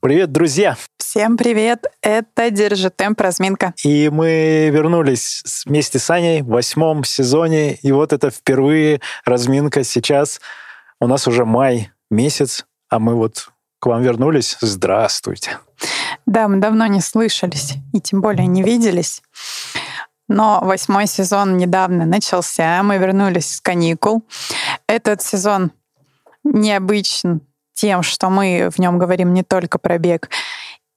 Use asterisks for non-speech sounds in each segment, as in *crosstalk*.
Привет, друзья! Всем привет! Это «Держи темп» разминка. И мы вернулись вместе с Аней в восьмом сезоне. И вот это впервые разминка сейчас. У нас уже май месяц, а мы вот к вам вернулись. Здравствуйте! Да, мы давно не слышались и тем более не виделись. Но восьмой сезон недавно начался, мы вернулись с каникул. Этот сезон необычен тем, что мы в нем говорим не только про бег,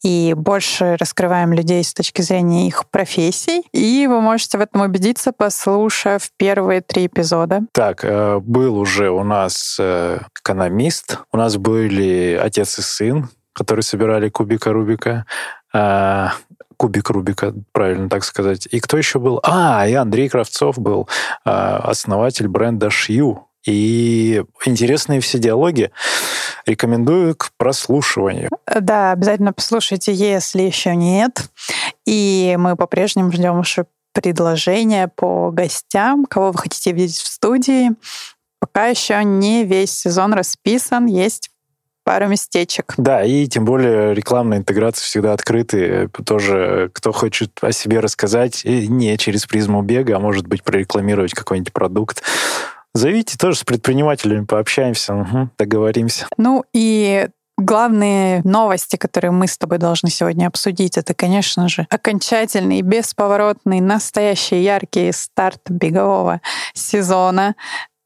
и больше раскрываем людей с точки зрения их профессий. И вы можете в этом убедиться, послушав первые три эпизода. Так, э, был уже у нас э, экономист, у нас были отец и сын, которые собирали кубика Рубика. А, кубик Рубика, правильно так сказать. И кто еще был? А, и Андрей Кравцов был, основатель бренда Шью. И интересные все диалоги. Рекомендую к прослушиванию. Да, обязательно послушайте, если еще нет. И мы по-прежнему ждем ваши предложения по гостям, кого вы хотите видеть в студии. Пока еще не весь сезон расписан, есть пару местечек. Да, и тем более рекламные интеграции всегда открыты. Тоже, кто хочет о себе рассказать, не через призму бега, а может быть прорекламировать какой-нибудь продукт, Зовите тоже с предпринимателями, пообщаемся, угу, договоримся. Ну и Главные новости, которые мы с тобой должны сегодня обсудить, это, конечно же, окончательный, бесповоротный, настоящий яркий старт бегового сезона.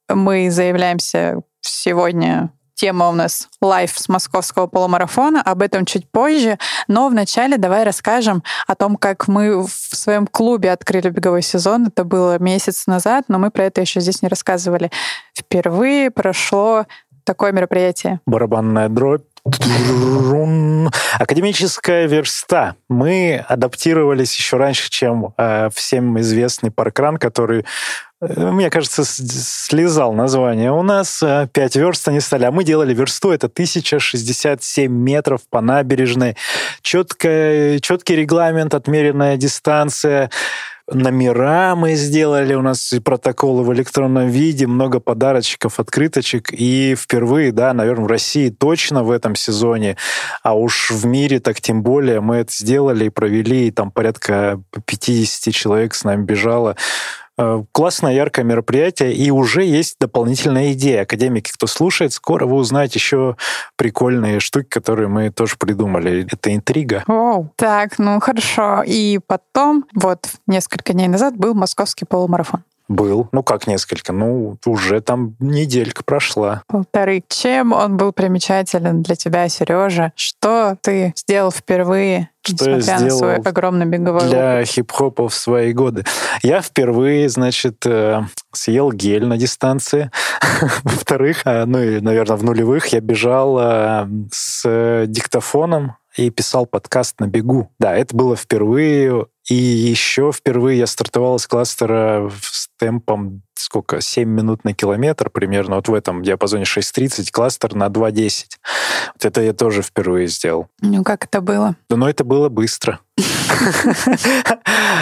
Мы заявляемся сегодня Тема у нас лайф с московского полумарафона, об этом чуть позже. Но вначале давай расскажем о том, как мы в своем клубе открыли беговой сезон. Это было месяц назад, но мы про это еще здесь не рассказывали. Впервые прошло такое мероприятие. Барабанная дробь. Академическая верста. Мы адаптировались еще раньше, чем э, всем известный паркран, который мне кажется, слезал название. У нас 5 э, верст они стали, а мы делали версту, это 1067 метров по набережной. Четкая, четкий регламент, отмеренная дистанция, номера мы сделали, у нас и протоколы в электронном виде, много подарочков, открыточек. И впервые, да, наверное, в России точно в этом сезоне, а уж в мире так тем более, мы это сделали и провели, и там порядка 50 человек с нами бежало. Э, классное, яркое мероприятие, и уже есть дополнительная идея. Академики, кто слушает, скоро вы узнаете еще прикольные штуки, которые мы тоже придумали. Это интрига. Оу, так, ну хорошо. И потом, вот несколько дней назад был московский полумарафон. Был. Ну, как несколько? Ну, уже там неделька прошла. Полторы. Чем он был примечателен для тебя, Сережа? Что ты сделал впервые что я сделал на свой огромный беговой для хип-хопа в свои годы. Я впервые, значит, э, съел гель на дистанции. *laughs* Во-вторых, э, ну и, наверное, в нулевых я бежал э, с диктофоном и писал подкаст на бегу. Да, это было впервые. И еще впервые я стартовал из кластера темпом сколько, 7 минут на километр примерно, вот в этом диапазоне 6.30, кластер на 2.10. Вот это я тоже впервые сделал. Ну, как это было? Да, ну, это было быстро. *laughs*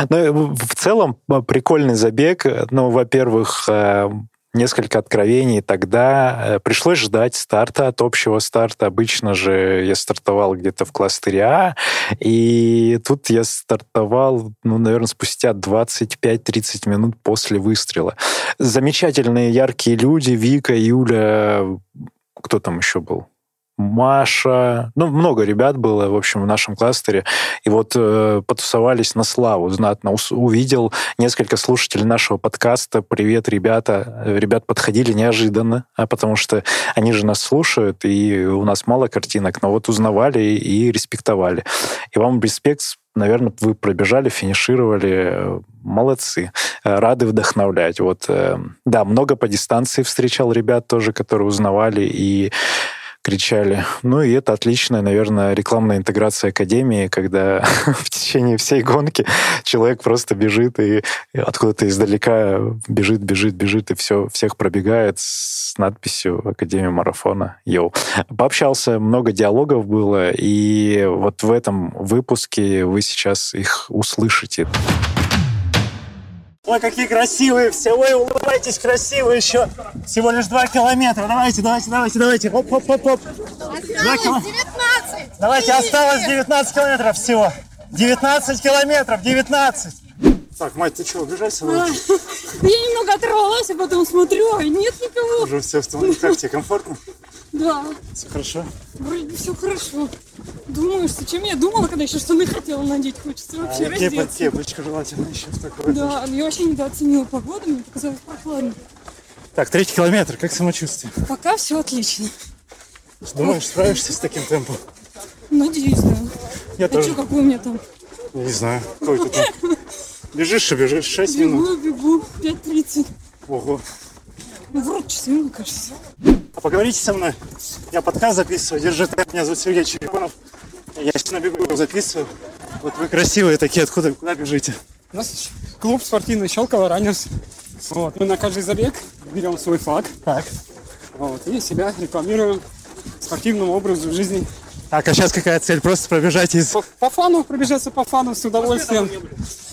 Ну, в целом, прикольный забег. Ну, во-первых, э, несколько откровений. Тогда э, пришлось ждать старта от общего старта. Обычно же я стартовал где-то в кластере А, и тут я стартовал, ну, наверное, спустя 25-30 минут после выстрела. Замечательные, яркие люди, Вика, Юля, кто там еще был? Маша, ну, много ребят было, в общем, в нашем кластере. И вот э, потусовались на славу знатно. Увидел несколько слушателей нашего подкаста. Привет, ребята. Ребят подходили неожиданно, а потому что они же нас слушают, и у нас мало картинок, но вот узнавали и респектовали. И вам респект наверное, вы пробежали, финишировали, молодцы, рады вдохновлять. Вот, э, да, много по дистанции встречал ребят тоже, которые узнавали и кричали. Ну и это отличная, наверное, рекламная интеграция Академии, когда *laughs* в течение всей гонки человек просто бежит и откуда-то издалека бежит, бежит, бежит и все, всех пробегает с надписью Академия марафона. Йоу. Пообщался, много диалогов было, и вот в этом выпуске вы сейчас их услышите. Ой, какие красивые все. Ой, улыбайтесь, красивые еще. Всего лишь два километра. Давайте, давайте, давайте, давайте. Оп, оп, оп, оп. Кило- 19! Давайте, осталось 19 километров всего. 19 километров, 19. Так, мать, ты что, со мной? Я немного оторвалась, а потом смотрю, а нет никого. Уже все в. Как тебе, комфортно? Да, Все хорошо? вроде все хорошо. Думаешь, зачем я думала, когда еще штаны хотела надеть? Хочется вообще А, раздеться. кепочка желательно еще в такой. Да, но я вообще недооценила погоду, мне показалось прохладно. Так, третий километр, как самочувствие? Пока все отлично. Думаешь, справишься с таким темпом? Надеюсь, да. Я А тоже. что, какой у меня там? Не знаю, какой ты там. Бежишь и бежишь, 6 минут. Бегу, бегу, 5.30. Ого. Ну, вроде часы, мне кажется. А поговорите со мной. Я подкаст записываю. Держи так. Меня зовут Сергей Черепанов. Я сейчас на бегу записываю. Вот вы красивые такие. Откуда, куда бежите? У нас клуб спортивный Щелково Раннерс. Вот. Мы на каждый забег берем свой флаг Так. вот, и себя рекламируем спортивному образу жизни. Так, а сейчас какая цель? Просто пробежать из... По, по фану, пробежаться по фану с удовольствием.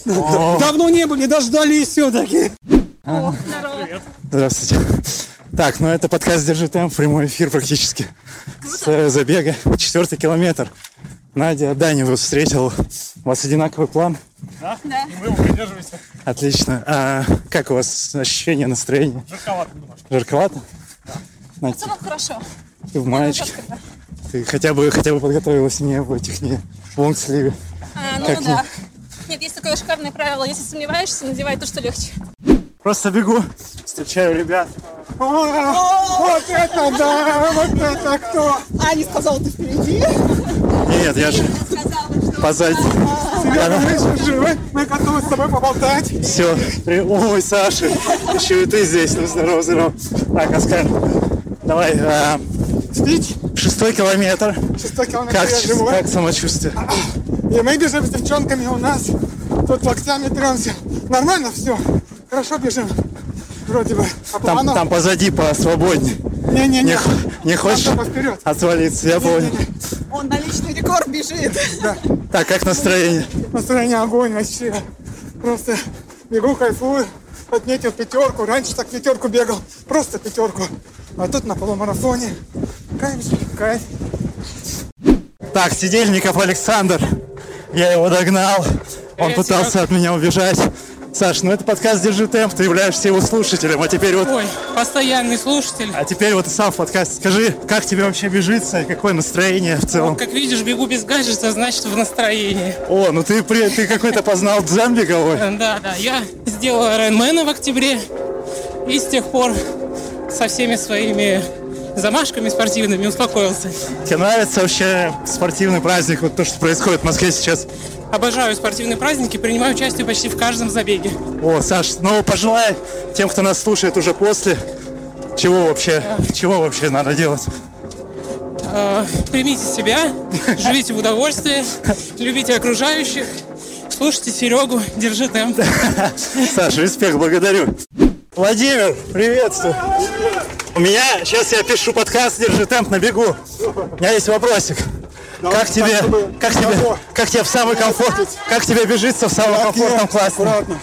Давно не были, *laughs* дождались все-таки. Здравствуйте. Так, ну это подкаст «Держи темп», прямой эфир практически. С э, забега. Четвертый километр. Надя Даневу встретил. У вас одинаковый план? Да. Мы его придерживаемся. Отлично. А как у вас ощущение, настроение? Жарковато немножко. Жарковато? Надя, В целом хорошо. ты в маечке. Ты хотя бы, хотя бы подготовилась не в этих, не в лонгсливе. А, ну Как да. Нет, есть такое шикарное правило. Если сомневаешься, надевай то, что легче. Просто бегу, встречаю ребят. Вот это да, вот это кто? Аня сказала, ты впереди. Нет, я же позади. Мы живы, мы готовы с тобой поболтать. Все. Ой, Саша, еще и ты здесь. Ну, здорово, здорово. Так, Оскар, давай. а, Спич, шестой километр. шестой километр Как, я живу. как самочувствие? И мы бежим с девчонками у нас. Тут локтями тремся. Нормально все. Хорошо бежим. Вроде бы. По Там, плану. там позади посвободнее. Не-не-не. Не, не хочешь вперед. отвалиться, я понял. Он на личный рекорд бежит. Так, как настроение? Настроение огонь вообще. Просто бегу, кайфую. Отметил пятерку. Раньше так пятерку бегал. Просто пятерку. А тут на полумарафоне. Кайф, кайф. Так, Сидельников Александр. Я его догнал. Он пытался от меня убежать. Саш, ну это подкаст «Держи темп», ты являешься его слушателем, а теперь вот Ой, постоянный слушатель. А теперь вот сам в подкасте скажи, как тебе вообще бежится и какое настроение в целом? Как видишь, бегу без гаджета, значит в настроении. О, ну ты, при- ты какой-то познал дзен беговой. Э, Да, да, я сделал Ironman в октябре и с тех пор со всеми своими замашками спортивными успокоился. Тебе нравится вообще спортивный праздник, вот то, что происходит в Москве сейчас? Обожаю спортивные праздники, принимаю участие почти в каждом забеге. О, Саш, ну пожелай тем, кто нас слушает уже после, чего вообще, чего вообще надо делать? Э, примите себя, *laughs* живите в удовольствии, любите окружающих, слушайте Серегу, держи темп. *laughs* Саша, респект, благодарю. Владимир, приветствую. У меня, сейчас я пишу подкаст «Держи темп на бегу». У меня есть вопросик. Как тебе, как тебе, как тебе в самый комфорт, как тебе бежится в самом комфортном классе? Аккуратно.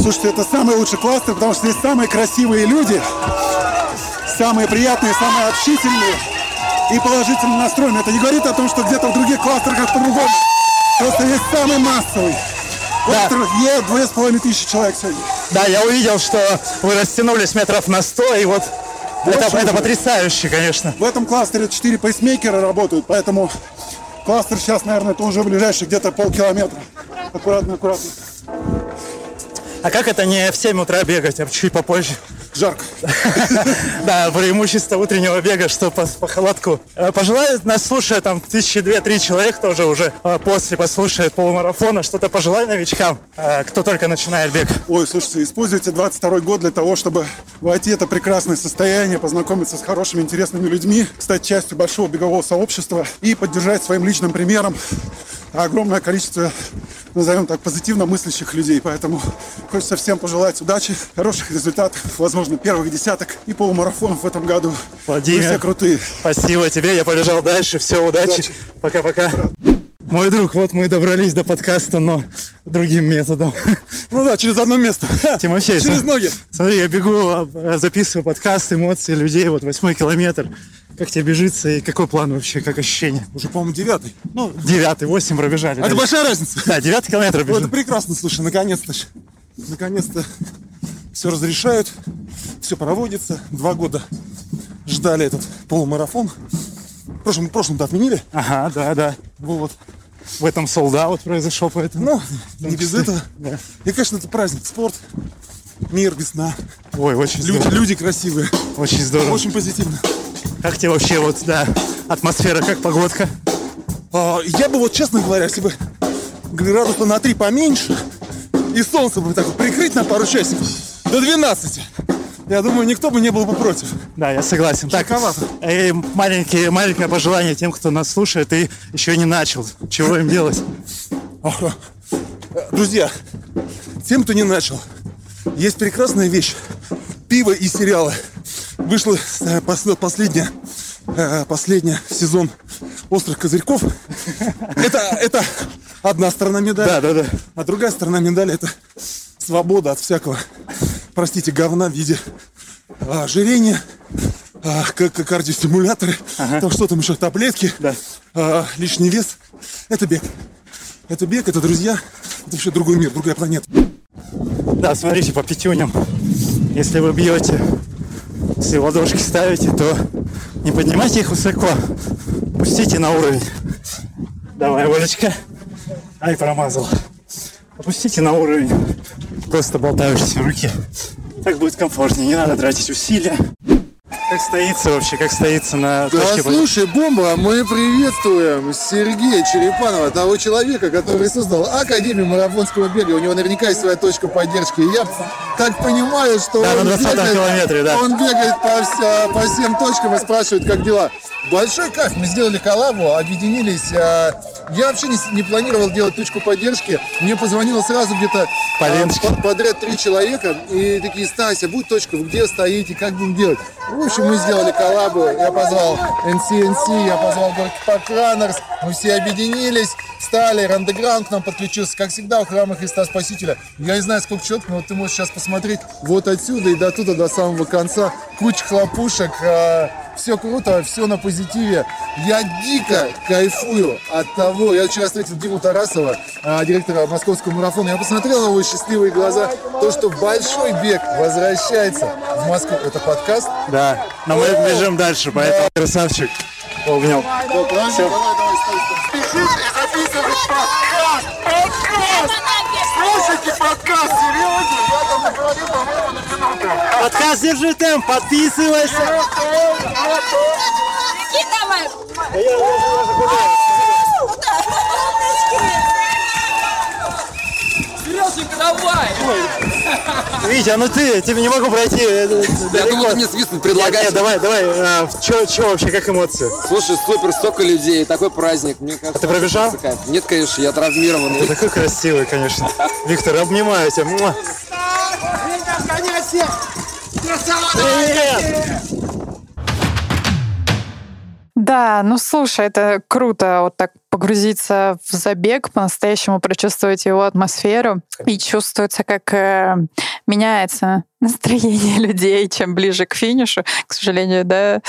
Слушайте, это самый лучший кластер, потому что здесь самые красивые люди, самые приятные, самые общительные и положительно настроенные. Это не говорит о том, что где-то в других кластерах по-другому. Просто есть самый массовый. Кластер Е две с половиной тысячи человек сегодня. Да, я увидел, что вы растянулись метров на 100, и вот это, это потрясающе, конечно. В этом кластере 4 пейсмейкера работают, поэтому кластер сейчас, наверное, это уже ближайший где-то полкилометра. Аккуратно, аккуратно. А как это не в 7 утра бегать, а чуть попозже? Жарко. *laughs* Да, преимущество утреннего бега, что по, по холодку. Э, нас слушает там тысячи две-три человек тоже уже э, после послушает полумарафона. Что-то пожелай новичкам, э, кто только начинает бег. Ой, слушайте, используйте 22 год для того, чтобы войти в это прекрасное состояние, познакомиться с хорошими, интересными людьми, стать частью большого бегового сообщества и поддержать своим личным примером огромное количество, назовем так, позитивно мыслящих людей. Поэтому хочется всем пожелать удачи, хороших результатов, возможно, первых десяток и полумарафонов в этом году. Владимир. Вы все крутые. Спасибо тебе, я побежал дальше. Все, удачи. Удачи. Пока-пока. Мой друг, вот мы добрались до подкаста, но другим методом. Ну да, через одно место. Тимофей, Через ноги. смотри, я бегу, э, записываю подкаст, эмоции людей, вот восьмой километр. Как тебе бежится и какой план вообще, как ощущение? Уже, по-моему, девятый. Ну, девятый, восемь пробежали. Это да. большая разница. Да, девятый километр Ну, это бежим. прекрасно, слушай, наконец-то. Наконец-то все разрешают, все проводится. Два года ждали этот полумарафон. В прошлом, в прошлом-то отменили. Ага, да, да. Вот. В этом солдат произошел, поэтому. Ну, не без этого. Да. И, конечно, это праздник. Спорт, мир, весна. Ой, очень Люди, здорово. люди красивые. Очень здорово. Очень позитивно. Как тебе вообще вот, да, атмосфера, как погодка? А, Я бы вот, честно говоря, если бы градуса на 3 поменьше и солнце бы так вот прикрыть на пару часиков до 12, я думаю, никто бы не был бы против. Да, я согласен. Так, Жарковато. и маленькие, маленькое пожелание тем, кто нас слушает и еще не начал. Чего им делать? Друзья, тем, кто не начал, есть прекрасная вещь. Пиво и сериалы. Вышла э, пос- последняя, э, последняя сезон «Острых козырьков». Это, это одна сторона медали. Да, да, да. А другая сторона медали – это свобода от всякого, простите, говна в виде ожирения, а, к- к- кардиостимуляторы, там что там еще, таблетки, Да. а, лишний вес. Это бег. Это бег, это друзья, это вообще другой мир, другая планета. Да, смотрите, по пятюням. Если вы бьете, если ладошки ставите, то не поднимайте их высоко. Пустите на уровень. Давай, Олечка. Ай, промазал. Опустите на уровень просто болтающиеся руки. Так будет комфортнее, не надо тратить усилия. Как стоится вообще, как стоится на Да, точке слушай, бомба, мы приветствуем Сергея Черепанова, того человека, который создал Академию марафонского бега. У него наверняка есть своя точка поддержки. И я так понимаю, что Да, он, 20-м бегает, да. он бегает по, вся- по всем точкам и спрашивает, как дела. Большой кайф, мы сделали коллабу, объединились. а, Я вообще не, не планировал делать точку поддержки. Мне позвонило сразу где-то а, ленточке. по- подряд три человека и такие, Стася, будет точка, вы где стоите, как будем делать? В общем, мы сделали коллабу, я позвал NCNC, я позвал Горки Парк Раннерс, мы все объединились, стали, Рандеграунд к нам подключился, как всегда, у храма Христа Спасителя. Я не знаю, сколько человек, но вот ты можешь сейчас посмотреть вот отсюда и до туда, до самого конца, куча хлопушек, все круто, все на позитиве. Я дико кайфую от того, я вчера встретил Диму Тарасова, а, директора московского марафона, я посмотрел на его счастливые глаза, то, что большой бег возвращается в Москву. Это подкаст. Да, но мы бежим дальше, поэтому красавчик. Обнял. Всё. Пишите и записывайте подкаст! Подкаст! Слушайте подкаст, серьезно! Я там наговорил, по-моему, на минуту. Подкаст «Держи темп», подписывайся. Сереженька, давай! Витя, ну ты, тебе не могу пройти. э, Я думал, ты мне свистнуть предлагаешь. Нет, давай, давай. а, Че, че вообще, как эмоции? Слушай, супер, столько людей, такой праздник. Мне кажется, А ты пробежал? это кайф. Нет, конечно, я травмированный. Ты такой красивый, конечно. Виктор, обнимаю тебя. Муа. Привет! Да, ну слушай, это круто вот так погрузиться в забег, по-настоящему прочувствовать его атмосферу. И чувствуется, как э, меняется *laughs* настроение людей, чем ближе к финишу. К сожалению, да,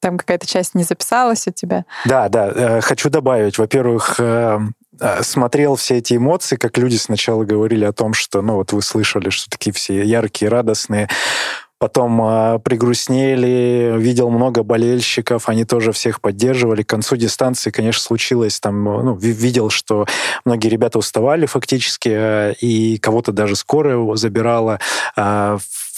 там какая-то часть не записалась у тебя. Да, да, э, хочу добавить. Во-первых, э, э, смотрел все эти эмоции, как люди сначала говорили о том, что, ну вот вы слышали, что такие все яркие, радостные. Потом э, пригрустнели, видел много болельщиков, они тоже всех поддерживали. К концу дистанции, конечно, случилось там, э, ну, ви- видел, что многие ребята уставали фактически, э, и кого-то даже скорая забирала.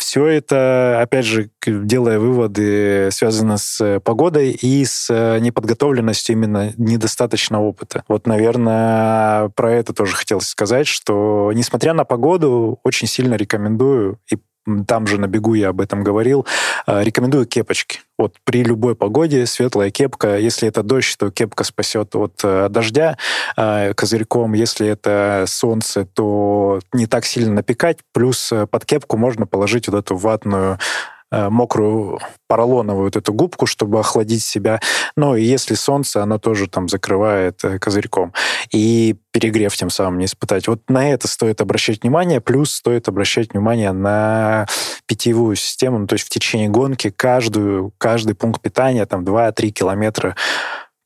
Все это, опять же, делая выводы, связано с э, погодой и с э, неподготовленностью именно недостаточно опыта. Вот, наверное, про это тоже хотелось сказать, что, несмотря на погоду, очень сильно рекомендую, и там же на бегу я об этом говорил, э, рекомендую кепочки. Вот при любой погоде светлая кепка, если это дождь, то кепка спасет от э, дождя э, козырьком, если это солнце, то не так сильно напекать, плюс под кепку можно положить вот эту ватную мокрую поролоновую вот эту губку, чтобы охладить себя. Ну, и если солнце, оно тоже там закрывает э, козырьком. И перегрев тем самым не испытать. Вот на это стоит обращать внимание. Плюс стоит обращать внимание на питьевую систему. Ну, то есть в течение гонки каждую, каждый пункт питания, там 2-3 километра,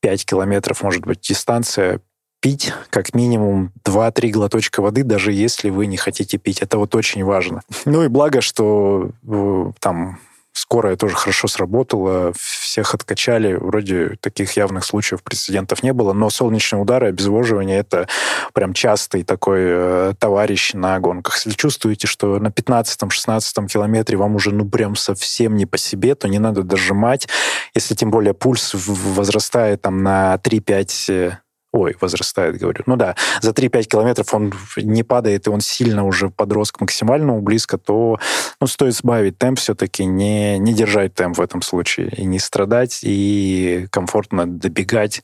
5 километров, может быть, дистанция, пить как минимум 2-3 глоточка воды, даже если вы не хотите пить. Это вот очень важно. Ну и благо, что э, там скорая тоже хорошо сработала, всех откачали. Вроде таких явных случаев прецедентов не было, но солнечные удары, обезвоживание — это прям частый такой э, товарищ на гонках. Если чувствуете, что на 15-16 километре вам уже ну прям совсем не по себе, то не надо дожимать. Если тем более пульс возрастает там на 3-5 ой, возрастает, говорю. Ну да, за 3-5 километров он не падает, и он сильно уже подрос к максимальному близко, то ну, стоит сбавить темп все-таки, не, не держать темп в этом случае, и не страдать, и комфортно добегать,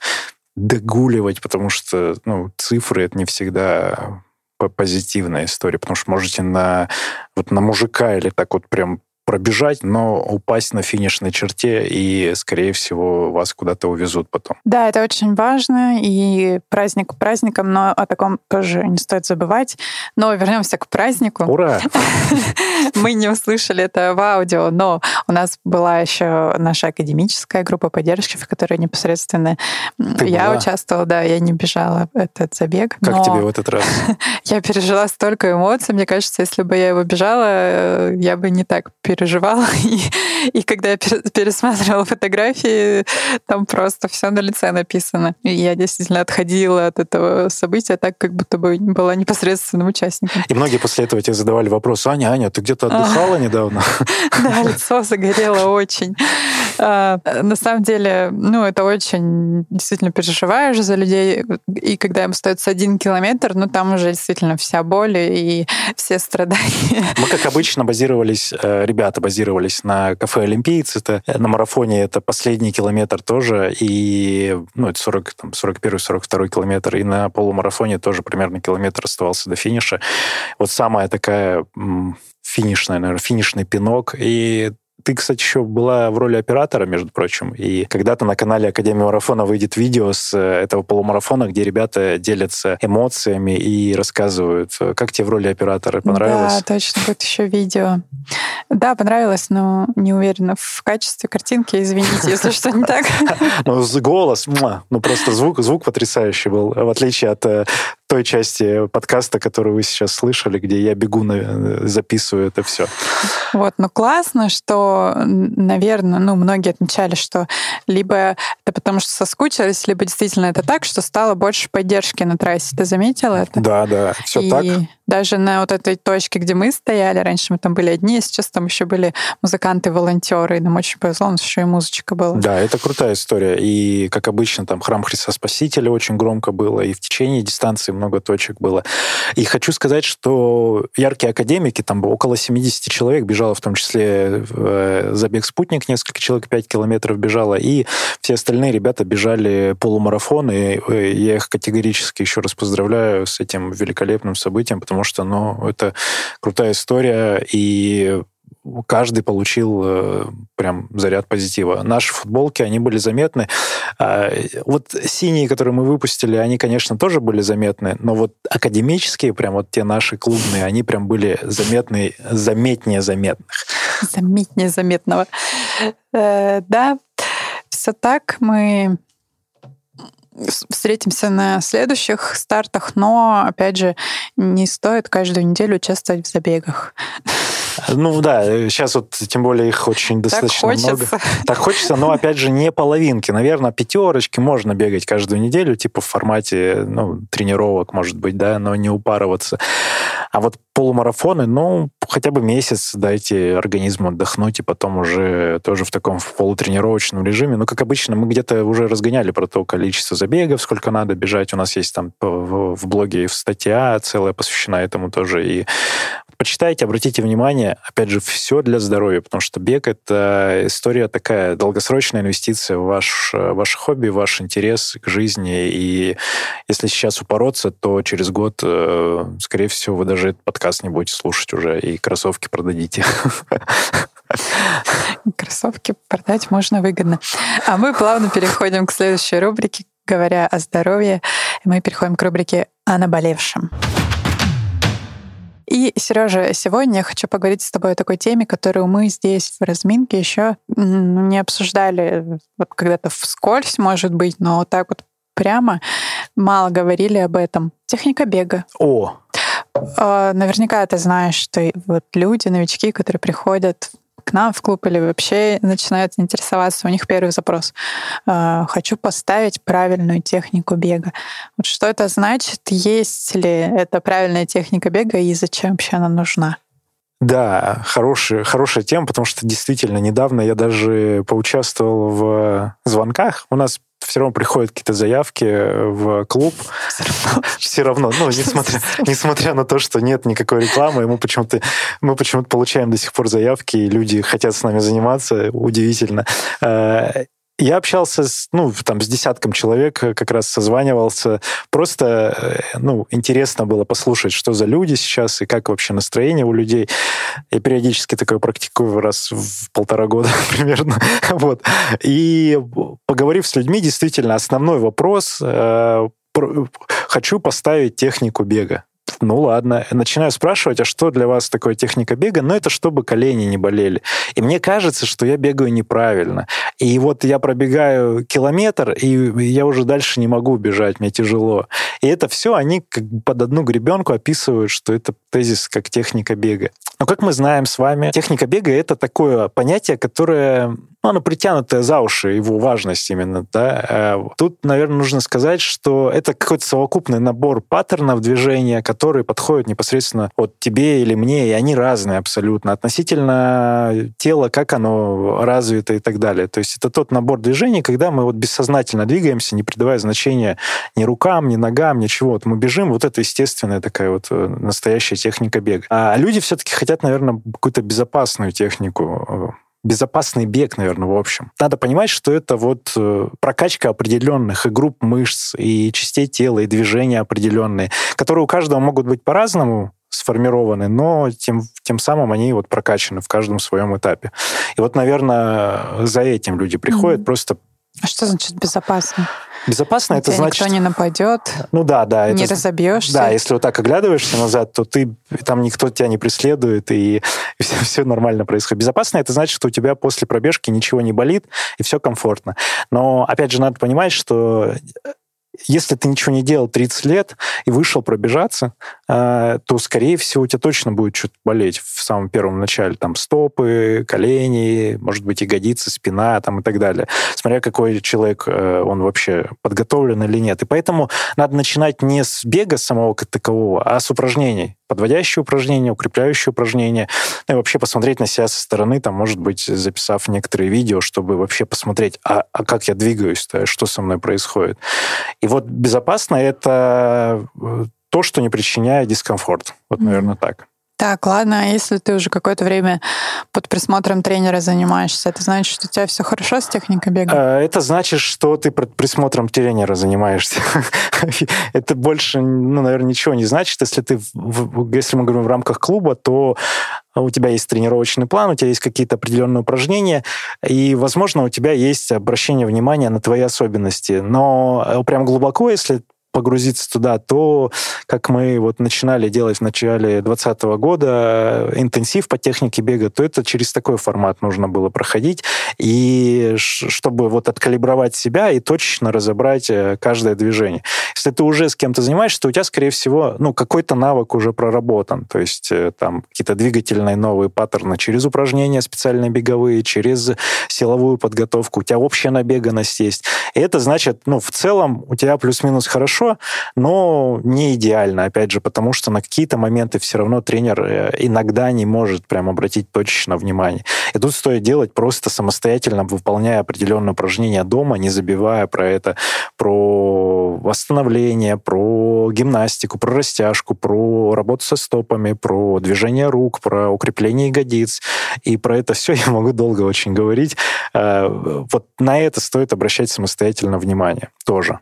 догуливать, потому что ну, цифры — это не всегда позитивная история, потому что можете на, вот на мужика или так вот прям пробежать, но упасть на финишной черте, и, скорее всего, вас куда-то увезут потом. Да, это очень важно, и праздник праздником, но о таком тоже не стоит забывать. Но вернемся к празднику. Ура! *laughs* Мы не услышали это в аудио, но у нас была еще наша академическая группа поддержки, в которой непосредственно Ты я была? участвовала, да, я не бежала этот забег. Как но тебе в этот раз? *laughs* Я пережила столько эмоций. Мне кажется, если бы я его бежала, э, я бы не так переживала. *laughs* И, и когда я пере- пересматривала фотографии, там просто все на лице написано. И я действительно отходила от этого события так, как будто бы была непосредственным участником. И многие после этого тебе задавали вопрос, Аня, Аня, ты где-то отдыхала недавно? *laughs* *laughs* Да, лицо загорело очень. А, На самом деле, ну, это очень действительно переживаешь за людей. И когда им остается один километр, ну, там уже действительно вся боль и все страдания. Мы, как обычно, базировались, э, ребята базировались на кафе «Олимпиец». Это э, на марафоне это последний километр тоже, и ну, это 40, там, 41-42 километр, и на полумарафоне тоже примерно километр оставался до финиша. Вот самая такая финишная, наверное, финишный пинок. И ты, кстати, еще была в роли оператора, между прочим, и когда-то на канале Академии марафона выйдет видео с э, этого полумарафона, где ребята делятся эмоциями и рассказывают. Как тебе в роли оператора? Понравилось? Да, точно, будет еще видео. Да, понравилось, но не уверена в качестве картинки. Извините, если что не так. *laughs* Ну, голос, ну просто звук, звук потрясающий был, в отличие от э, той части подкаста, которую вы сейчас слышали, где я бегу, на- записываю это все. Вот, но классно, что, наверное, ну, многие отмечали, что либо это потому, что соскучились, либо действительно это так, что стало больше поддержки на трассе. Ты заметила это? Да, да, все и так. даже на вот этой точке, где мы стояли, раньше мы там были одни, а сейчас там еще были музыканты-волонтеры, и нам очень повезло, у нас еще и музычка была. Да, это крутая история. И, как обычно, там храм Христа Спасителя очень громко было, и в течение дистанции много точек было. И хочу сказать, что яркие академики, там около 70 человек бежало, в том числе э, забег «Спутник», несколько человек 5 километров бежало, и все остальные ребята бежали полумарафон, и э, я их категорически еще раз поздравляю с этим великолепным событием, потому что, ну, это крутая история, и каждый получил э, прям заряд позитива. Наши футболки, они были заметны. А, Вот синие, которые мы выпустили, они, конечно, тоже были заметны, но вот академические, прям вот те наши клубные, они прям были заметны, заметнее заметных. Заметнее заметного. Э, Да, все так. Мы встретимся на следующих стартах, но, опять же, не стоит каждую неделю участвовать в забегах. Ну да, сейчас вот тем более их очень достаточно хочется. много. Так хочется, но опять же не половинки. Наверное, пятерочки можно бегать каждую неделю, типа в формате ну, тренировок, может быть, да, но не упарываться. А вот полумарафоны, ну, хотя бы месяц дайте организму отдохнуть, и потом уже тоже в таком в полутренировочном режиме. Ну, как обычно, мы где-то уже разгоняли про то количество забегов, сколько надо бежать. У нас есть там в, в блоге статья целая посвящена этому тоже. И почитайте, обратите внимание, опять же, все для здоровья, потому что бег — это история такая, долгосрочная инвестиция в ваш, ваше хобби, ваш интерес к жизни, и если сейчас упороться, то через год, э, скорее всего, вы даже этот подкаст не будете слушать уже, и кроссовки продадите. Кроссовки продать можно выгодно. А мы плавно переходим к следующей рубрике, говоря о здоровье. Мы переходим к рубрике о наболевшем. И, Сережа, сегодня я хочу поговорить с тобой о такой теме, которую мы здесь в разминке еще не обсуждали, вот когда-то вскользь, может быть, но вот так вот прямо мало говорили об этом. Техника бега. О! А, наверняка ты знаешь, что вот люди, новички, которые приходят к нам в клуб или вообще начинают интересоваться, у них первый запрос. А, Хочу поставить правильную технику бега. Вот что это значит? Есть ли это правильная техника бега и зачем вообще она нужна? Да, хорошая, хорошая тема, потому что действительно недавно я даже поучаствовал в звонках. У нас все равно приходят какие-то заявки в клуб. Все равно, ну, несмотря, несмотря на то, что нет никакой рекламы, мы почему-то, мы почему-то получаем до сих пор заявки, и люди хотят с нами заниматься. Удивительно. Э, я общался с, ну, там, с десятком человек, как раз созванивался. Просто, э, ну, интересно было послушать, что за люди сейчас и как вообще настроение у людей. Я периодически такое практикую раз в полтора года *laughs* примерно. *laughs* вот. И поговорив с людьми, действительно, основной вопрос э, хочу поставить технику бега ну ладно. Начинаю спрашивать, а что для вас такое техника бега? Ну, это чтобы колени не болели. И мне кажется, что я бегаю неправильно. И вот я пробегаю километр, и я уже дальше не могу бежать, мне тяжело. И это все они как бы под одну гребенку описывают, что это тезис как техника бега. Но как мы знаем с вами, техника бега — это такое понятие, которое ну, оно притянутое за уши, его важность именно. Да? Э, тут, наверное, нужно сказать, что это какой-то совокупный набор паттернов движения, которые подходят непосредственно от тебе или мне, и они разные абсолютно. Относительно тела, как оно развито и так далее. То есть это тот набор движений, когда мы вот бессознательно двигаемся, не придавая значения ни рукам, ни ногам, ничего. Вот мы бежим, вот это естественная такая вот э, настоящая техника бега. А люди все-таки хотят, наверное, какую-то безопасную технику э, безопасный бег, наверное, в общем. Надо понимать, что это вот э, прокачка определенных и групп мышц, и частей тела, и движения определенные, которые у каждого могут быть по-разному сформированы, но тем, тем самым они вот прокачаны в каждом своем этапе. И вот, наверное, за этим люди приходят mm-hmm. просто... А что значит безопасно? Безопасно это значит... никто не нападет. Ну да, да. Не это... разобьешься. Да, если вот так оглядываешься назад, то ты там никто тебя не преследует, и *laughs* все, все нормально происходит. Безопасно это значит, что у тебя после пробежки ничего не болит, и все комфортно. Но, опять же, надо понимать, что если ты ничего не делал 30 лет и вышел пробежаться, э, то, скорее всего, у тебя точно будет что-то болеть в самом первом начале. Там стопы, колени, может быть, ягодицы, спина там, и так далее. Смотря какой человек, э, он вообще подготовлен или нет. И поэтому надо начинать не с бега самого как такового, а с упражнений подводящие упражнения, укрепляющие упражнения, ну и вообще посмотреть на себя со стороны, там, может быть, записав некоторые видео, чтобы вообще посмотреть, а, а как я двигаюсь-то, что со мной происходит. И вот безопасно это э, то, что не причиняет дискомфорт. Вот, наверное, так. Так, ладно, а если ты уже какое-то время под присмотром тренера занимаешься, это значит, что у тебя все хорошо с техникой бега? А, это значит, что ты под присмотром тренера занимаешься. *laughs* это больше, ну, наверное, ничего не значит. Если ты, если мы говорим в рамках клуба, то у тебя есть тренировочный план, у тебя есть какие-то определенные упражнения, и, возможно, у тебя есть обращение внимания на твои особенности. Но э, прям глубоко, если погрузиться туда, то, как мы вот начинали делать в начале 2020 года, интенсив по технике бега, то это через такой формат нужно было проходить, и чтобы вот откалибровать себя и точечно разобрать э, каждое движение. Если ты уже с кем-то занимаешься, то у тебя, скорее всего, ну, какой-то навык уже проработан, то есть э, там какие-то двигательные новые паттерны через упражнения специальные беговые, через силовую подготовку, у тебя общая набеганность есть. И это значит, ну, в целом у тебя плюс-минус хорошо хорошо, но не идеально, опять же, потому что на какие-то моменты все равно тренер э, иногда не может прям обратить точечно внимание. И тут стоит делать просто самостоятельно, выполняя определенные упражнения дома, не забивая про это, про восстановление, про гимнастику, про растяжку, про работу со стопами, про движение рук, про укрепление ягодиц. И про это все *laughs* я могу долго очень говорить. Э, вот на это стоит обращать самостоятельно внимание тоже.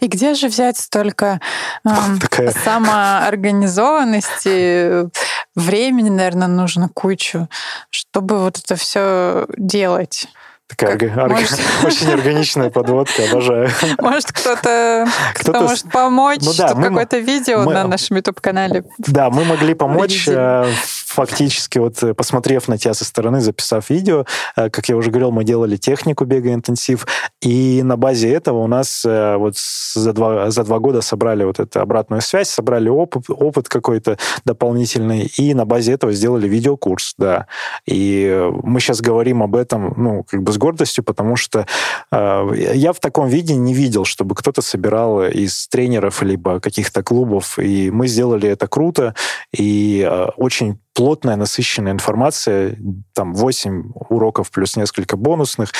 И где же взять столько *laughs* эм, Такая- самоорганизованности, времени, наверное, нужно кучу, чтобы вот это все делать? Такая Как орга- можете? *laughs* очень органичная подводка, обожаю. *laughs* Может, кто-то кто Кто-то с- может помочь, Ну да, мы какое-то видео мы- на нашем YouTube-канале. Да, мы могли помочь, э, фактически, вот э, посмотрев на тебя со стороны, записав видео, э, как я уже говорил, мы делали технику бега интенсив, и на базе этого у нас э, вот за два, за два года собрали вот эту обратную связь, собрали опыт, опыт какой-то дополнительный, и на базе этого сделали видеокурс, да. И мы сейчас говорим об этом, ну, как бы с гордостью, потому что э, я в таком виде не видел, чтобы кто-то собирал из тренеров либо каких-то клубов, и мы сделали это круто, и э, очень плотная, насыщенная информация, там 8 уроков плюс несколько бонусных,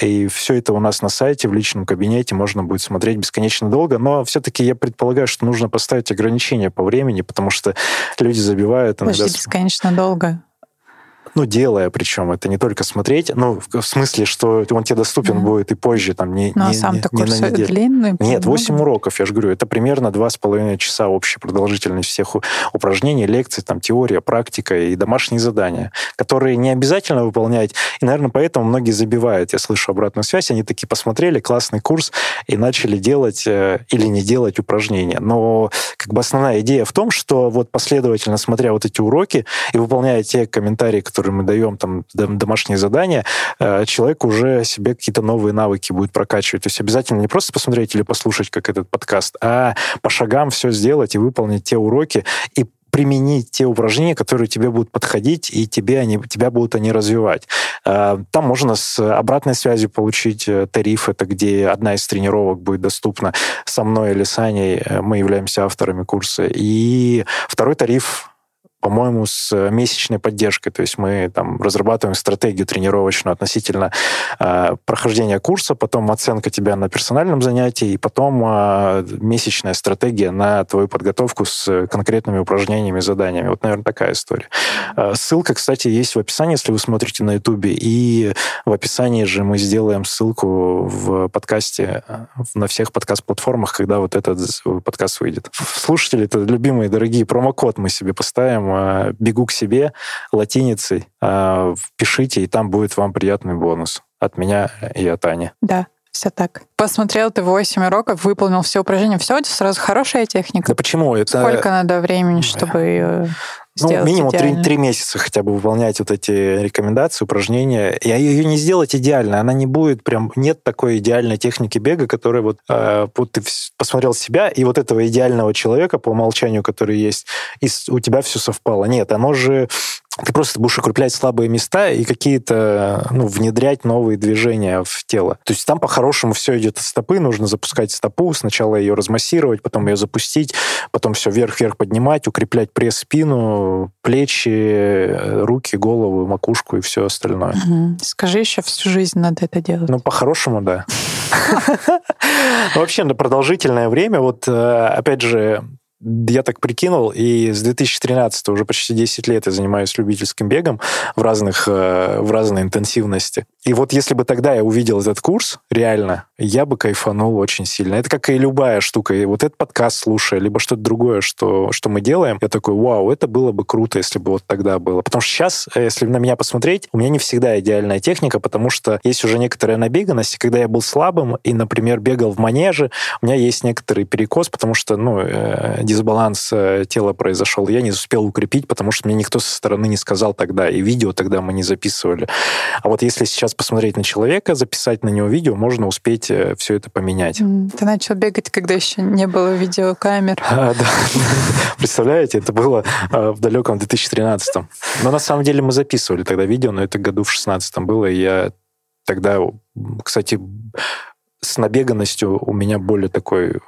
и все это у нас на сайте, в личном кабинете, можно будет смотреть бесконечно долго, но все-таки я предполагаю, что нужно поставить ограничения по времени, потому что люди забивают иногда... Подожди, бесконечно долго. Ну, делая причем, это не только смотреть, ну, в смысле, что он тебе доступен Мгм. будет и позже, там, не, Ну, а не- сам-то не- не курс на неделю. длинный? Нет, много? 8 уроков, я же говорю, это примерно 2,5 часа общей продолжительность всех упражнений, лекций, там, теория, практика и домашние задания, которые не обязательно выполнять, и, наверное, поэтому многие забивают. Я слышу обратную связь, они такие посмотрели, классный курс, и начали делать э, или не делать упражнения. Но как бы основная идея в том, что вот последовательно смотря вот эти уроки и выполняя те комментарии, которые мы даем, там, дом- домашние задания, э, человек уже себе какие-то новые навыки будет прокачивать. То есть обязательно не просто посмотреть или послушать, как этот подкаст, а по шагам все сделать и выполнить те уроки, и применить те упражнения, которые тебе будут подходить, и тебе они, тебя будут они развивать. Э, Там можно с обратной связью получить э, тариф, это где одна из тренировок будет доступна со мной или с Аней, мы являемся авторами курса. И второй тариф по-моему, с э, месячной поддержкой. То есть мы там разрабатываем стратегию тренировочную относительно э, прохождения курса, потом оценка тебя на персональном занятии, и потом э, месячная стратегия на твою подготовку с конкретными упражнениями, заданиями. Вот, наверное, такая история. Э, ссылка, кстати, есть в описании, если вы смотрите на Ютубе, и в описании же мы сделаем ссылку в подкасте э, на всех подкаст-платформах, когда вот этот подкаст выйдет. Слушатели, это любимые, дорогие, промокод мы себе поставим. Э, Бегу к себе латиницей. э, Пишите, и там будет вам приятный бонус от меня и от Ани. Да, все так. Посмотрел ты 8 уроков, выполнил все упражнения, все, это сразу хорошая техника. Да почему? Это, Сколько надо времени, чтобы Ну, минимум три, месяца хотя бы выполнять вот эти рекомендации, упражнения. И ее не сделать идеально. Она не будет прям... Нет такой идеальной техники бега, которая вот... э, вот ты посмотрел себя, и вот этого идеального человека по умолчанию, который есть, и у тебя все совпало. Нет, оно же... Ты просто будешь укреплять слабые места и какие-то, ну, внедрять новые движения в тело. То есть там по-хорошему все идет от стопы, нужно запускать стопу, сначала ее размассировать, потом ее запустить, потом все вверх-вверх поднимать, укреплять пресс, спину, плечи, э, руки, голову, макушку и все остальное. Мгм. Скажи, еще всю жизнь надо это делать. Ну, по-хорошему, да. *laughs* Вообще, на продолжительное время, вот, э, опять же, я так прикинул, и с 2013 уже почти 10 лет я занимаюсь любительским бегом в, разных, э, в разной интенсивности. И вот если бы тогда я увидел этот курс, реально, я бы кайфанул очень сильно. Это как и любая штука. И вот этот подкаст слушая, либо что-то другое, что, что мы делаем, я такой, вау, это было бы круто, если бы вот тогда было. Потому что сейчас, э, если на меня посмотреть, у меня не всегда идеальная техника, потому что есть уже некоторая набеганность. И когда я был слабым и, например, бегал в манеже, у меня есть некоторый перекос, потому что, ну, э, дисбаланс э, тела произошел. Я не успел укрепить, потому что мне никто со стороны не сказал тогда, и видео тогда мы не записывали. А вот если сейчас посмотреть на человека, записать на него видео, можно успеть все это поменять. Ты начал бегать, когда еще не было видеокамер. *laughs* А, да. Представляете, это было а, в далеком 2013 Но на самом деле мы записывали тогда видео, но это году в 16 было, и я тогда, кстати, с набеганностью у меня более такой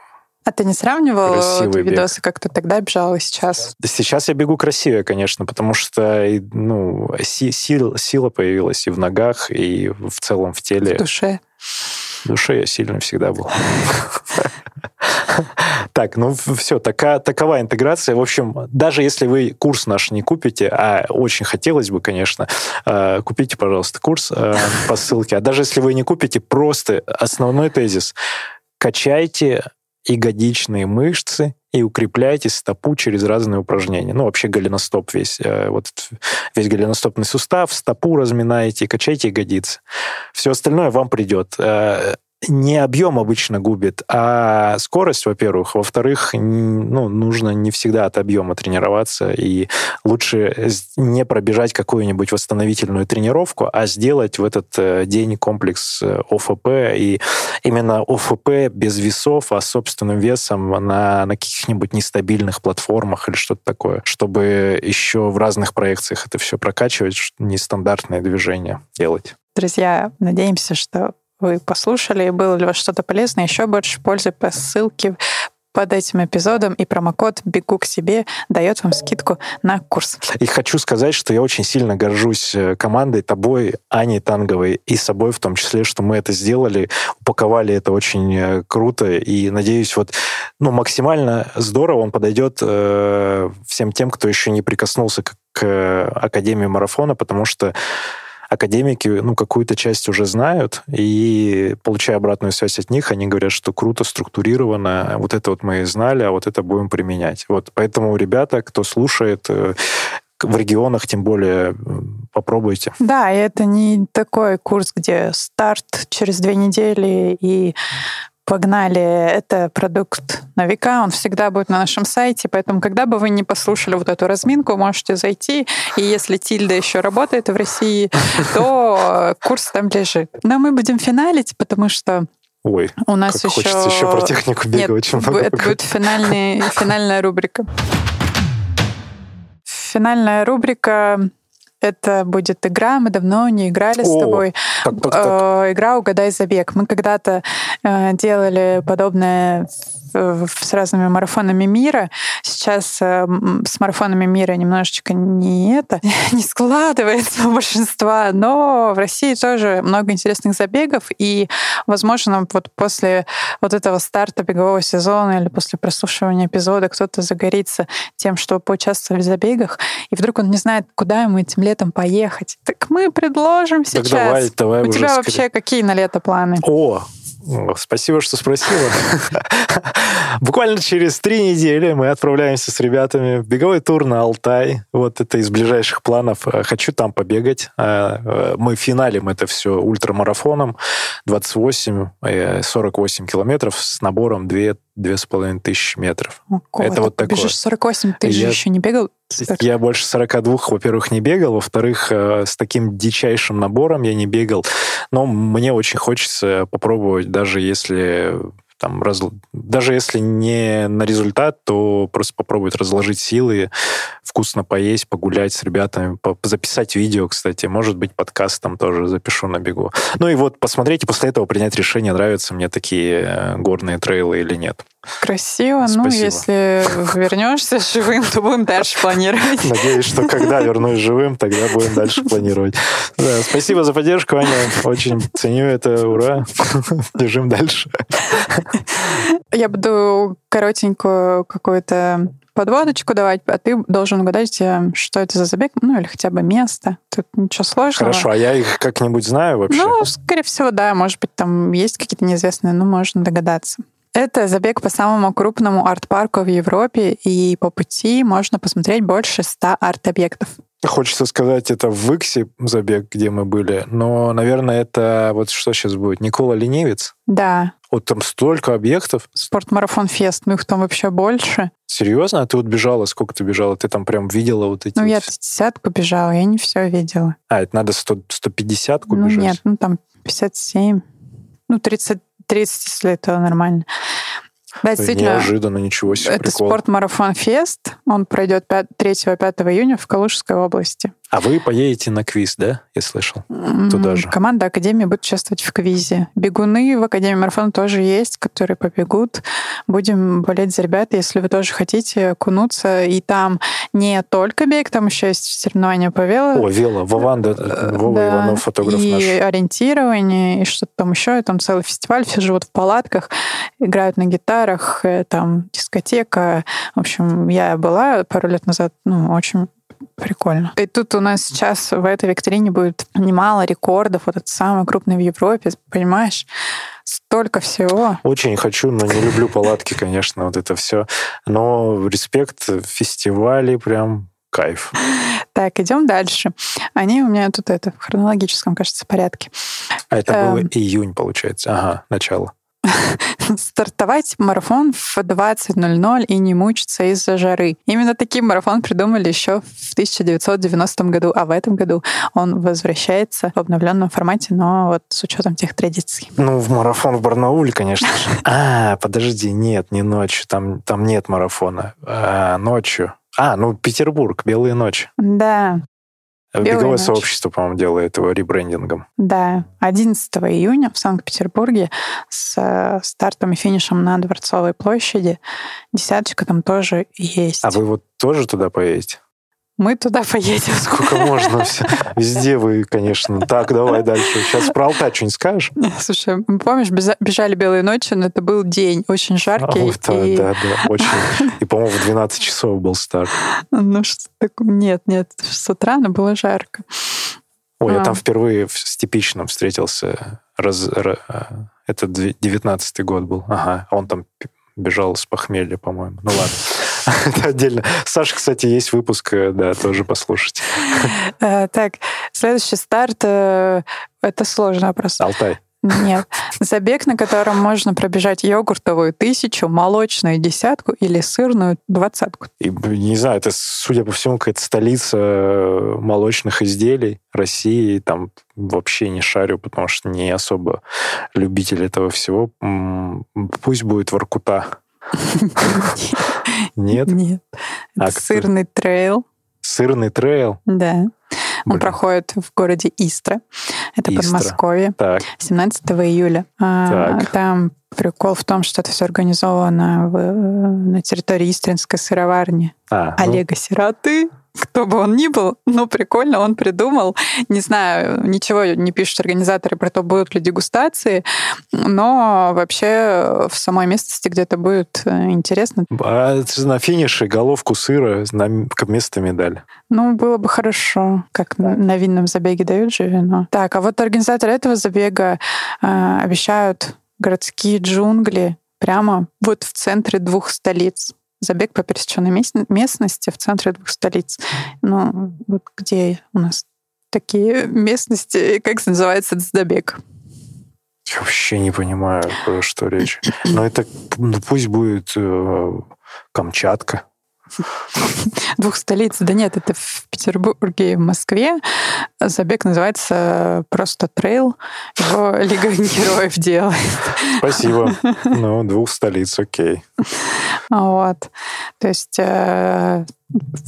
А ты не сравнивал Красивый вот бег. видосы, как ты тогда бежал и сейчас? Сейчас я бегу красивее, конечно, потому что ну, си- сил- сила появилась и в ногах, и в целом в теле. В душе. В душе я сильно всегда был. Так, ну все, така, такова интеграция. В общем, даже если вы курс наш не купите, а очень хотелось бы, конечно, э, купите, пожалуйста, курс э, по ссылке. А даже если вы не купите, просто основной тезис. Качайте ягодичные мышцы и укрепляйте стопу через разные упражнения. Ну, вообще голеностоп весь, э, вот весь голеностопный сустав, стопу разминаете, качайте ягодицы. Все остальное вам придет. Не объем обычно губит, а скорость, во-первых. Во-вторых, ну, нужно не всегда от объема тренироваться, и лучше не пробежать какую-нибудь восстановительную тренировку, а сделать в этот э, день комплекс э, ОФП, и именно ОФП без весов, а собственным весом на, на каких-нибудь нестабильных платформах или что-то такое, чтобы еще в разных проекциях это все прокачивать, нестандартные движения делать. Друзья, надеемся, что вы послушали, было для вас что-то полезное. Еще больше пользы по ссылке под этим эпизодом, и промокод «Бегу к себе» дает вам скидку на курс. И хочу сказать, что я очень сильно горжусь э, командой, тобой, Аней Танговой и собой в том числе, что мы это сделали, упаковали это очень э, круто, и надеюсь, вот ну, максимально здорово он подойдет э, всем тем, кто еще не прикоснулся к, к Академии марафона, потому что академики, ну, какую-то часть уже знают, и получая обратную связь от них, они говорят, что круто, структурировано, вот это вот мы и знали, а вот это будем применять. Вот поэтому, ребята, кто слушает, э, в регионах тем более попробуйте. Да, и это не такой курс, где старт через две недели и погнали. Это продукт на века, он всегда будет на нашем сайте, поэтому когда бы вы не послушали вот эту разминку, можете зайти, и если Тильда еще работает в России, то курс там лежит. Но мы будем финалить, потому что Ой, у нас как еще... хочется еще про технику бега Нет, очень много. это будет финальный, финальная рубрика. Финальная рубрика это будет игра, мы давно не играли с О, тобой. так, так, так. Э, Игра «Угадай забег». Мы когда-то э, делали подобное с разными марафонами мира. Сейчас э, с марафонами мира немножечко не это, *laughs* не складывается у большинства, но в России тоже много интересных забегов, и, возможно, вот после вот этого старта бегового сезона или после прослушивания эпизода кто-то загорится тем, что поучаствовали в забегах, и вдруг он не знает, куда ему этим летом поехать. Так мы предложим Так сейчас. давай, давай У тебя скорее. вообще какие на лето планы? О, спасибо, что спросила. Буквально через три недели мы отправляемся с ребятами в беговой тур на Алтай. Вот это из ближайших планов. Э, Хочу там побегать. Э, э, Мы финалим это все ультрамарафоном. 28, э, 48 километров с набором 2 две с половиной тысячи метров. Ого, это ты вот такое. бежишь 48, ты же Я- еще не бегал? Я больше 42, во-первых, не бегал, во-вторых, э, с таким дичайшим набором я не бегал. Но мне очень хочется попробовать, даже если там раз- даже если не на результат, то просто попробовать разложить силы, вкусно поесть, погулять с ребятами, по- записать видео, кстати, может быть, подкаст там тоже запишу на бегу. Ну и вот посмотреть после этого принять решение, нравятся мне такие э, горные трейлы или нет. Красиво. Ну, Спасибо. если вернешься живым, то будем дальше планировать. Надеюсь, что когда вернусь живым, тогда будем дальше планировать. Да, спасибо за поддержку, Аня. Очень ценю это. Ура. Бежим дальше. Я буду коротенькую какую-то подводочку давать, а ты должен угадать, э, что это за забег, ну или хотя бы место. Тут ничего сложного. Хорошо, а я их как-нибудь знаю вообще? Ну, скорее всего, да. Может быть, там есть какие-то неизвестные, но можно догадаться. Это забег по самому крупному арт-парку в Европе, и по пути можно посмотреть больше 100 арт-объектов. Хочется сказать, это в Иксе забег, где мы были. Но, наверное, это вот что сейчас будет? Никола Ленивец? Да, Вот там столько объектов. спортмарафон фест, ну их там вообще больше. Серьезно? А ты вот бежала? Сколько ты бежала? Ты там прям видела вот эти... Ну, вот я десятку бежала, я не все видела. А, это надо 100, 150 Ну, бежать? нет, ну там 57. Ну, 30, 30 если это нормально. Да, действительно, Неожиданно, ничего себе, это прикол. спортмарафон фест. Он пройдет 3-5 июня в Калужской области. А вы поедете на квиз, да? Я слышал. Туда же. Команда Академии будет участвовать в квизе. Бегуны в Академии марафона тоже есть, которые побегут. Будем болеть за ребят, если вы тоже хотите окунуться. И там не только бег, там еще есть соревнования по вело. О, Вела, Вованда, Вова Э, Да, Иванов, фотограф и наш. ориентирование, и что-то там еще. И там целый фестиваль, все живут в палатках, играют на гитарах, э, там дискотека. В общем, я была пару лет назад, ну, очень прикольно. И тут у нас сейчас в этой викторине будет немало рекордов, вот это самый крупный в Европе, понимаешь? Столько всего. Очень хочу, но не люблю палатки, конечно, вот это все. Но респект, фестивали прям кайф. Так, идем дальше. Они у меня тут это в хронологическом, кажется, порядке. А это было Эм. июнь, получается. Ага, начало. *laughs* стартовать марафон в 20.00 и не мучиться из-за жары. Именно такие марафон придумали еще в 1990 году, а в этом году он возвращается в обновленном формате, но вот с учетом тех традиций. Ну, в марафон в Барнауле, конечно же. *laughs* А, подожди, нет, не ночью. Там, там нет марафона. А, ночью. А, ну, Петербург, Белые ночи. Да, Белые Беговое сообщество, по-моему, делает его ребрендингом. да. 11 июня в Санкт-Петербурге с э, стартом и финишем на Дворцовой площади. Десяточка там тоже есть. А вы вот тоже туда поедете? Мы туда поедем. *laughs* Сколько можно? Везде вы, конечно. Так, давай дальше. Сейчас про Алтай что-нибудь скажешь? Слушай, помнишь, бежали белые ночи, но это был день очень жаркий. А, да, и... да, да, очень. *laughs* И, по-моему, в 12 часов был старт. Ну, что такое? Нет, нет, с утра, но было жарко. Ой, я А. там впервые с типичным встретился. Раз, ра- а, это 19 год был. Ага, он там бежал с похмелья, по-моему. Ну ладно. *laughs* Это отдельно. Саша, кстати, есть выпуск, э, да, тоже послушайте. Э, Так, следующий старт э, это сложный вопрос. Алтай. Нет. Забег, на котором можно пробежать йогуртовую тысячу, молочную десятку или сырную двадцатку. И, не знаю, это, судя по всему, какая-то столица э, молочных изделий России. Там вообще не шарю, потому что не особо любитель этого всего. Пусть будет Воркута. *laughs* Нет? Нет. А сырный трейл. Сырный трейл. Да. Он Блин. проходит в городе Истра. Это Истра. Подмосковье. Так, 17 июля. А, Так. Там прикол в том, что это все организовано в- на территории Истринской сыроварни а, ну, Олега Сироты. Кто бы он ни был, ну, прикольно, он придумал. Не знаю, ничего не пишут организаторы про то, будут ли дегустации, но вообще в самой местности где-то будет э, интересно. а на финише головку сыра вместо медали. Ну, было бы хорошо, как на, на винном забеге дают же вино. Так, а вот организаторы этого забега э, обещают городские джунгли прямо вот в центре двух столиц. Забег по пересеченной мест- местности в центре двух столиц. Ну, вот где у нас такие местности, как называется этот забег? Я вообще не понимаю, про что речь. Но это, ну, пусть будет э, Камчатка. *laughs* Двух столиц. Да нет, это в Петербурге и в Москве. Забег называется просто трейл. Его *laughs* Лига героев делает. Спасибо. Ну, двух столиц, окей. Вот. То есть, э,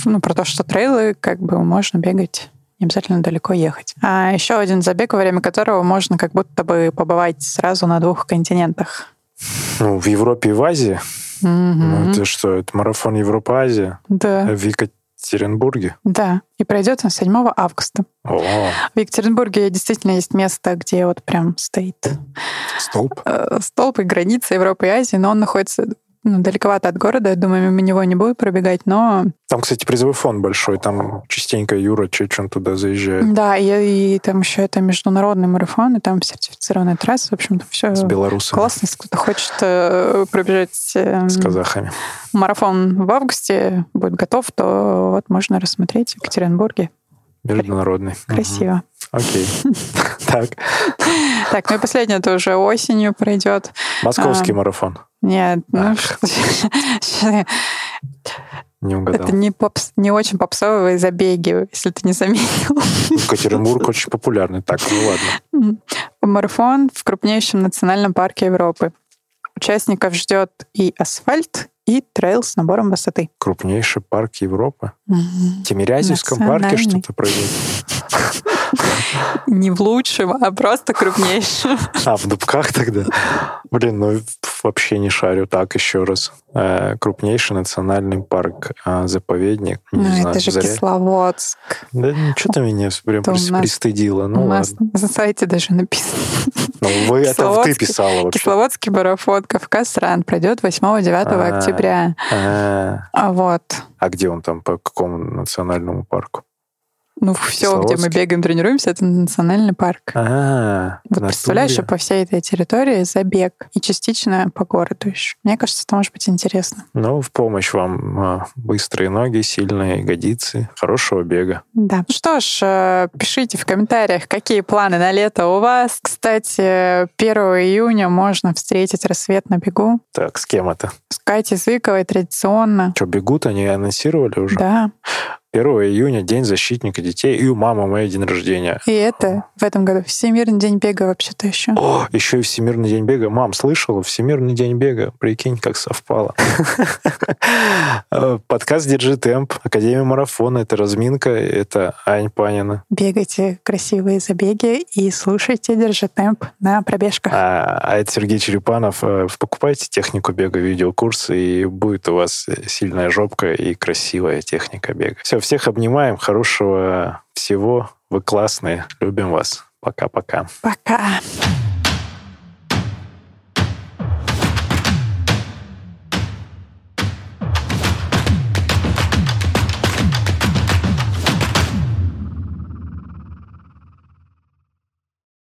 ну, про то, что трейлы, как бы, можно бегать не обязательно далеко ехать. А еще один забег, во время которого можно как будто бы побывать сразу на двух континентах. Ну, в Европе и в Азии. Мгм. Ну, это что, это марафон Европа-Азия Да, в Екатеринбурге? да. И пройдет он 7 августа. О, В Екатеринбурге действительно есть место, где вот прям стоит столб. э, столб и граница Европы и Азии, но он находится ну, далековато от города. Я думаю, мимо него не будет пробегать, но Там, кстати, призовой фонд большой. Там частенько Юра Чечен туда заезжает. Да, и, и там еще это международный марафон, и там сертифицированная трасса. В общем-то, все С белорусами, классно. Если кто-то хочет э, пробежать э, с казахами. марафон в августе, будет готов, то вот можно рассмотреть в Екатеринбурге. Международный. Красиво. Окей. *laughs* Так, Так, ну и последнее, это уже осенью пройдет. московский А, марафон. Нет, ну. Не угадал. это не, попс, не очень попсовые забеги, если ты не заметил. Екатеринбург очень популярный. Так, ну ладно. Марафон в крупнейшем национальном парке Европы. Участников ждет и асфальт, и трейл с набором высоты. Крупнейший парк Европы. Мгм. В Тимирязевском парке что-то произойдет. *laughs* Не в лучшем, а просто крупнейшем. А, в Дубках тогда? Блин, ну вообще не шарю. Так, еще раз. Э, Крупнейший национальный парк, а, заповедник. Не Ну, знаю, это же зря. Кисловодск. Да что ты меня прям прис- нас- пристыдила. Ну У нас ладно. на сайте даже написано. Ну, вы, это ты писала вообще. Кисловодский марафон Кавказ-Ран пройдет 8-9 А. октября. А, А вот, а где он там, по какому национальному парку? Ну все, где мы бегаем, тренируемся, это национальный парк. А, Вот представляешь, что по всей этой территории забег и частично по городу еще. Мне кажется, это может быть интересно. Ну, в помощь вам а, быстрые ноги, сильные ягодицы, хорошего бега. Да. Ну что ж, э, пишите в комментариях, какие планы на лето у вас. Кстати, 1 июня можно встретить рассвет на бегу. Так, с кем это? С Катей Зыковой традиционно. Что, бегут? Они анонсировали уже? Да. 1 июня День защитника детей, и у мамы мой день рождения. И это в этом году Всемирный день бега вообще-то еще. О, еще и Всемирный день бега. Мам, слышала? Всемирный день бега. Прикинь, как совпало. *laughs* Подкаст «Держи темп», Академия марафона. Это разминка, это Ань Панина. Бегайте красивые забеги и слушайте «Держи темп» на пробежках. А, а это Сергей Черепанов. Э, Покупайте технику бега, видеокурс, и будет у вас сильная жопка и красивая техника бега. Все, всех обнимаем. Хорошего всего. Вы классные. Любим вас. Пока-пока. Пока.